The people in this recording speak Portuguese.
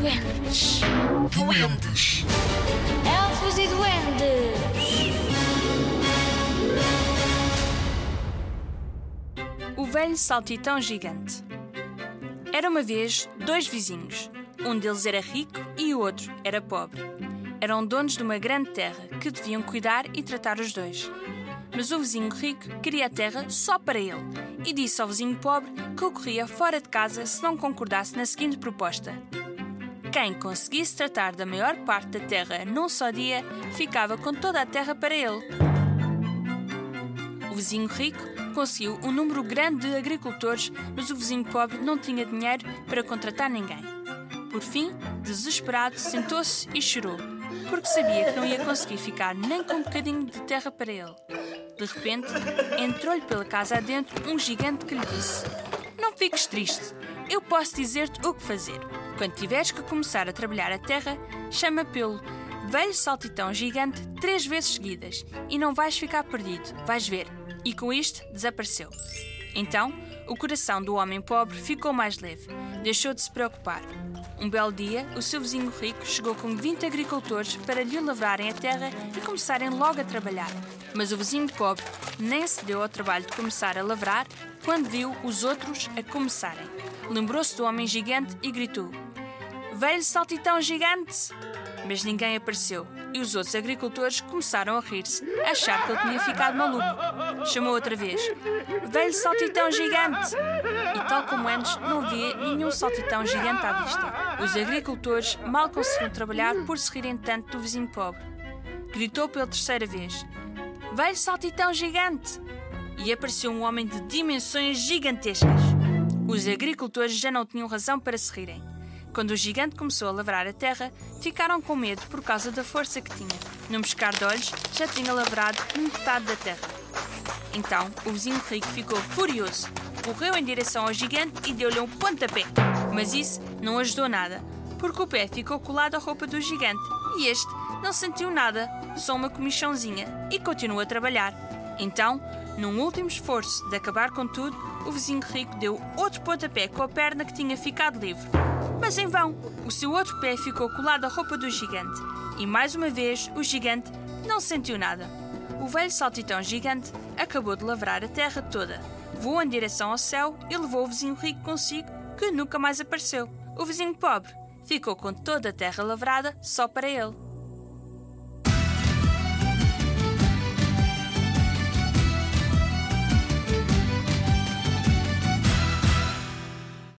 duendes. Duendes. Elfos e duendes. O velho saltitão gigante. Era uma vez dois vizinhos. Um deles era rico e o outro era pobre. Eram donos de uma grande terra que deviam cuidar e tratar os dois. Mas o vizinho rico queria a terra só para ele e disse ao vizinho pobre que o corria fora de casa se não concordasse na seguinte proposta: Quem conseguisse tratar da maior parte da terra num só dia ficava com toda a terra para ele. O vizinho rico conseguiu um número grande de agricultores, mas o vizinho pobre não tinha dinheiro para contratar ninguém. Por fim, desesperado, sentou-se e chorou, porque sabia que não ia conseguir ficar nem com um bocadinho de terra para ele. De repente, entrou-lhe pela casa adentro um gigante que lhe disse: Não fiques triste, eu posso dizer-te o que fazer. Quando tiveres que começar a trabalhar a terra, chama pelo velho saltitão gigante três vezes seguidas e não vais ficar perdido, vais ver. E com isto desapareceu. Então, o coração do homem pobre ficou mais leve, deixou de se preocupar. Um belo dia, o seu vizinho rico chegou com 20 agricultores para lhe lavrarem a terra e começarem logo a trabalhar. Mas o vizinho pobre nem se deu ao trabalho de começar a lavrar quando viu os outros a começarem. Lembrou-se do homem gigante e gritou: Velho saltitão gigante! Mas ninguém apareceu e os outros agricultores começaram a rir-se, a achar que ele tinha ficado maluco. Chamou outra vez: Velho saltitão gigante! E tal como antes, não havia nenhum saltitão gigante à vista. Os agricultores mal conseguiram trabalhar por se rirem tanto do vizinho pobre. Gritou pela terceira vez: Velho saltitão gigante! E apareceu um homem de dimensões gigantescas. Os agricultores já não tinham razão para se rirem. Quando o gigante começou a lavrar a terra, ficaram com medo por causa da força que tinha. Num pescar de olhos, já tinha lavrado metade da terra. Então, o vizinho rico ficou furioso. Correu em direção ao gigante e deu-lhe um pontapé. Mas isso não ajudou nada, porque o pé ficou colado à roupa do gigante e este não sentiu nada, só uma comichãozinha, e continuou a trabalhar. Então, num último esforço de acabar com tudo, o vizinho rico deu outro pontapé com a perna que tinha ficado livre. Mas em vão, o seu outro pé ficou colado à roupa do gigante. E mais uma vez, o gigante não sentiu nada. O velho saltitão gigante acabou de lavrar a terra toda. Voou em direção ao céu e levou o vizinho rico consigo, que nunca mais apareceu. O vizinho pobre ficou com toda a terra lavrada só para ele.